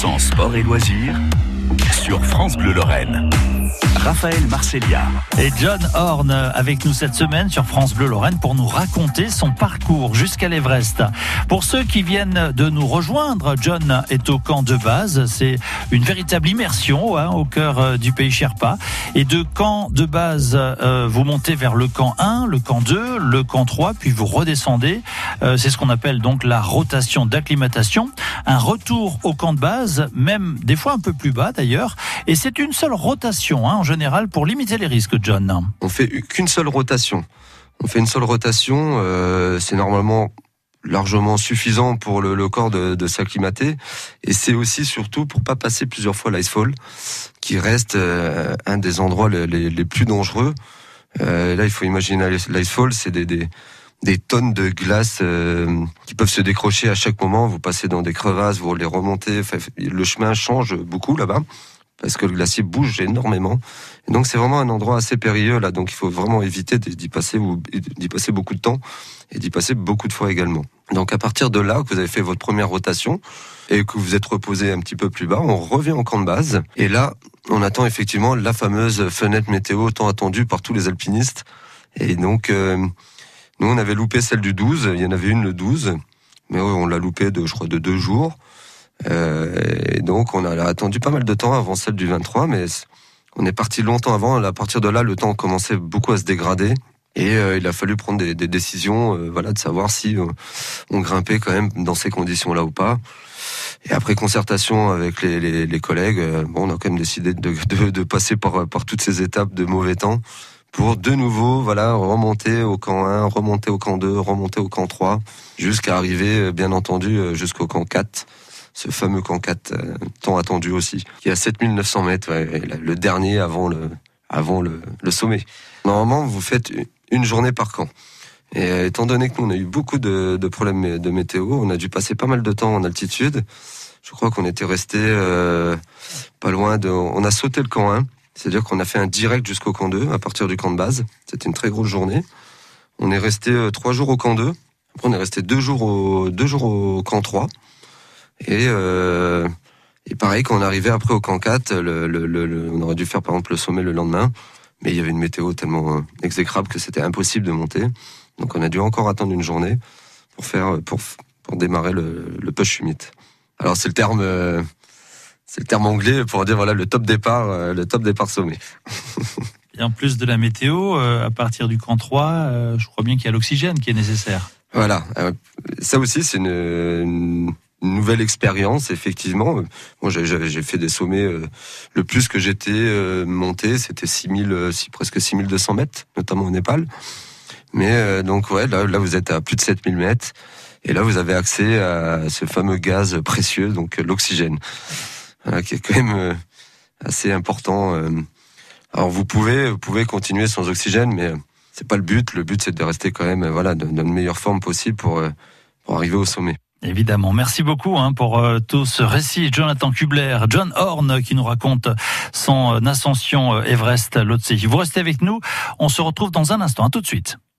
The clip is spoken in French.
100% sport et loisirs sur France Bleu Lorraine. Raphaël Marcellia. Et John Horn avec nous cette semaine sur France Bleu Lorraine pour nous raconter son parcours jusqu'à l'Everest. Pour ceux qui viennent de nous rejoindre, John est au camp de base. C'est une véritable immersion hein, au cœur euh, du pays Sherpa. Et de camp de base, euh, vous montez vers le camp 1, le camp 2, le camp 3, puis vous redescendez. Euh, c'est ce qu'on appelle donc la rotation d'acclimatation. Un retour au camp de base, même des fois un peu plus bas d'ailleurs. Et c'est une seule rotation hein, général pour limiter les risques, John. On fait qu'une seule rotation. On fait une seule rotation. Euh, c'est normalement largement suffisant pour le, corps de, s'acclimater et c'est aussi surtout pour pas passer plusieurs fois l'icefall qui reste euh, un des endroits les, plus dangereux euh, là il faut imaginer l'icefall c'est des, tonnes de glace qui peuvent se décrocher à chaque moment vous passez dans des crevasses vous les remontez le chemin change beaucoup là-bas parce que le glacier bouge énormément. Donc c'est vraiment un endroit assez périlleux là, donc il faut vraiment éviter d'y passer ou d'y passer beaucoup de temps et d'y passer beaucoup de fois également. Donc à partir de là que vous avez fait votre première rotation et que vous êtes reposé un petit peu plus bas, on revient en camp de base et là on attend effectivement la fameuse fenêtre météo tant attendue par tous les alpinistes. Et donc euh, nous on avait loupé celle du 12, il y en avait une le 12, mais on l'a loupé de je crois de deux jours. Euh, et donc on a attendu pas mal de temps avant celle du 23, mais on est parti longtemps avant. À partir de là, le temps commençait beaucoup à se dégrader. Et euh, il a fallu prendre des, décisions, euh, voilà, de savoir si on grimpait quand même dans ces conditions-là ou pas. Et après concertation avec les, collègues, bon, on a quand même décidé de, passer par, par toutes ces étapes de mauvais temps pour de nouveau, voilà, remonter au camp 1, remonter au camp 2, remonter au camp 3, jusqu'à arriver, bien entendu, jusqu'au camp 4 ce fameux camp 4 euh, tant attendu aussi, qui est à 7900 mètres, le dernier avant le, avant le, sommet. Normalement, vous faites une journée par camp. Et euh, étant donné que nous, on a eu beaucoup de, problèmes de météo, on a dû passer pas mal de temps en altitude. Je crois qu'on était resté euh, pas loin de... On a sauté le camp 1, c'est-à-dire qu'on a fait un direct jusqu'au camp 2 à partir du camp de base. C'était une très grosse journée. On est resté trois jours au camp 2. Après, on est resté deux jours au, deux jours au camp 3. Et, euh, et pareil, quand on arrivait après au camp 4, le, le, le, on aurait dû faire par exemple le sommet le lendemain, mais il y avait une météo tellement euh, exécrable que c'était impossible de monter. Donc on a dû encore attendre une journée pour faire pour, pour démarrer le, le push summit. Alors c'est le terme euh, c'est le terme anglais pour dire voilà le top départ euh, le top départ sommet. Et en plus de la météo, à partir du camp 3, je crois bien qu'il y a l'oxygène qui est nécessaire. Voilà, ça aussi c'est une nouvelle expérience, effectivement. Moi, j'ai fait des sommets. Euh, le plus que j'étais euh, monté, c'était 6000, euh, presque 6200 mètres, notamment au Népal. Mais donc, ouais, là, là, vous êtes à plus de 7000 mètres. Et là, vous avez accès à ce fameux gaz précieux, donc l'oxygène, qui est quand même assez important. Alors, vous pouvez, vous pouvez continuer sans oxygène, mais c'est pas le but. Le but, c'est de rester quand même, voilà, dans une meilleure forme possible pour, pour arriver au sommet. Évidemment. Merci beaucoup hein, pour euh, tout ce récit. Jonathan Kubler, John Horn qui nous raconte son ascension euh, Everest Lhotse. Vous restez avec nous. On se retrouve dans un instant. À tout de suite.